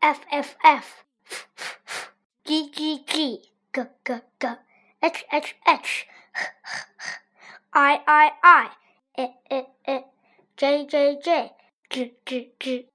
F F F. G G G. G G G. H H H. I I I. I I I J J J. J J J